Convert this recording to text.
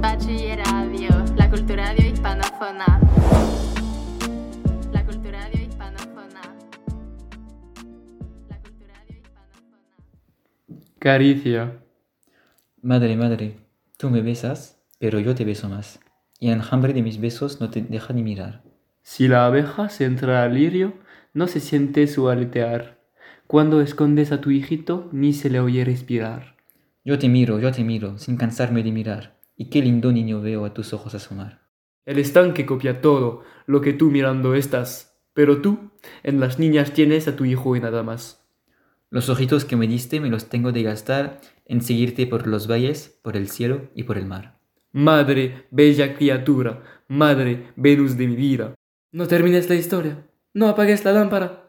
Bachilleradio, la culturadio hispanófona. La culturadio hispanófona. La culturadio hispanófona. Caricia. Madre, madre, tú me besas, pero yo te beso más. Y el enjambre de mis besos no te deja ni mirar. Si la abeja se entra al lirio, no se siente su aletear. Cuando escondes a tu hijito, ni se le oye respirar. Yo te miro, yo te miro, sin cansarme de mirar. Y qué lindo niño veo a tus ojos asomar. El estanque copia todo lo que tú mirando estás, pero tú en las niñas tienes a tu hijo y nada más. Los ojitos que me diste me los tengo de gastar en seguirte por los valles, por el cielo y por el mar. Madre, bella criatura, madre, Venus de mi vida. No termines la historia, no apagues la lámpara.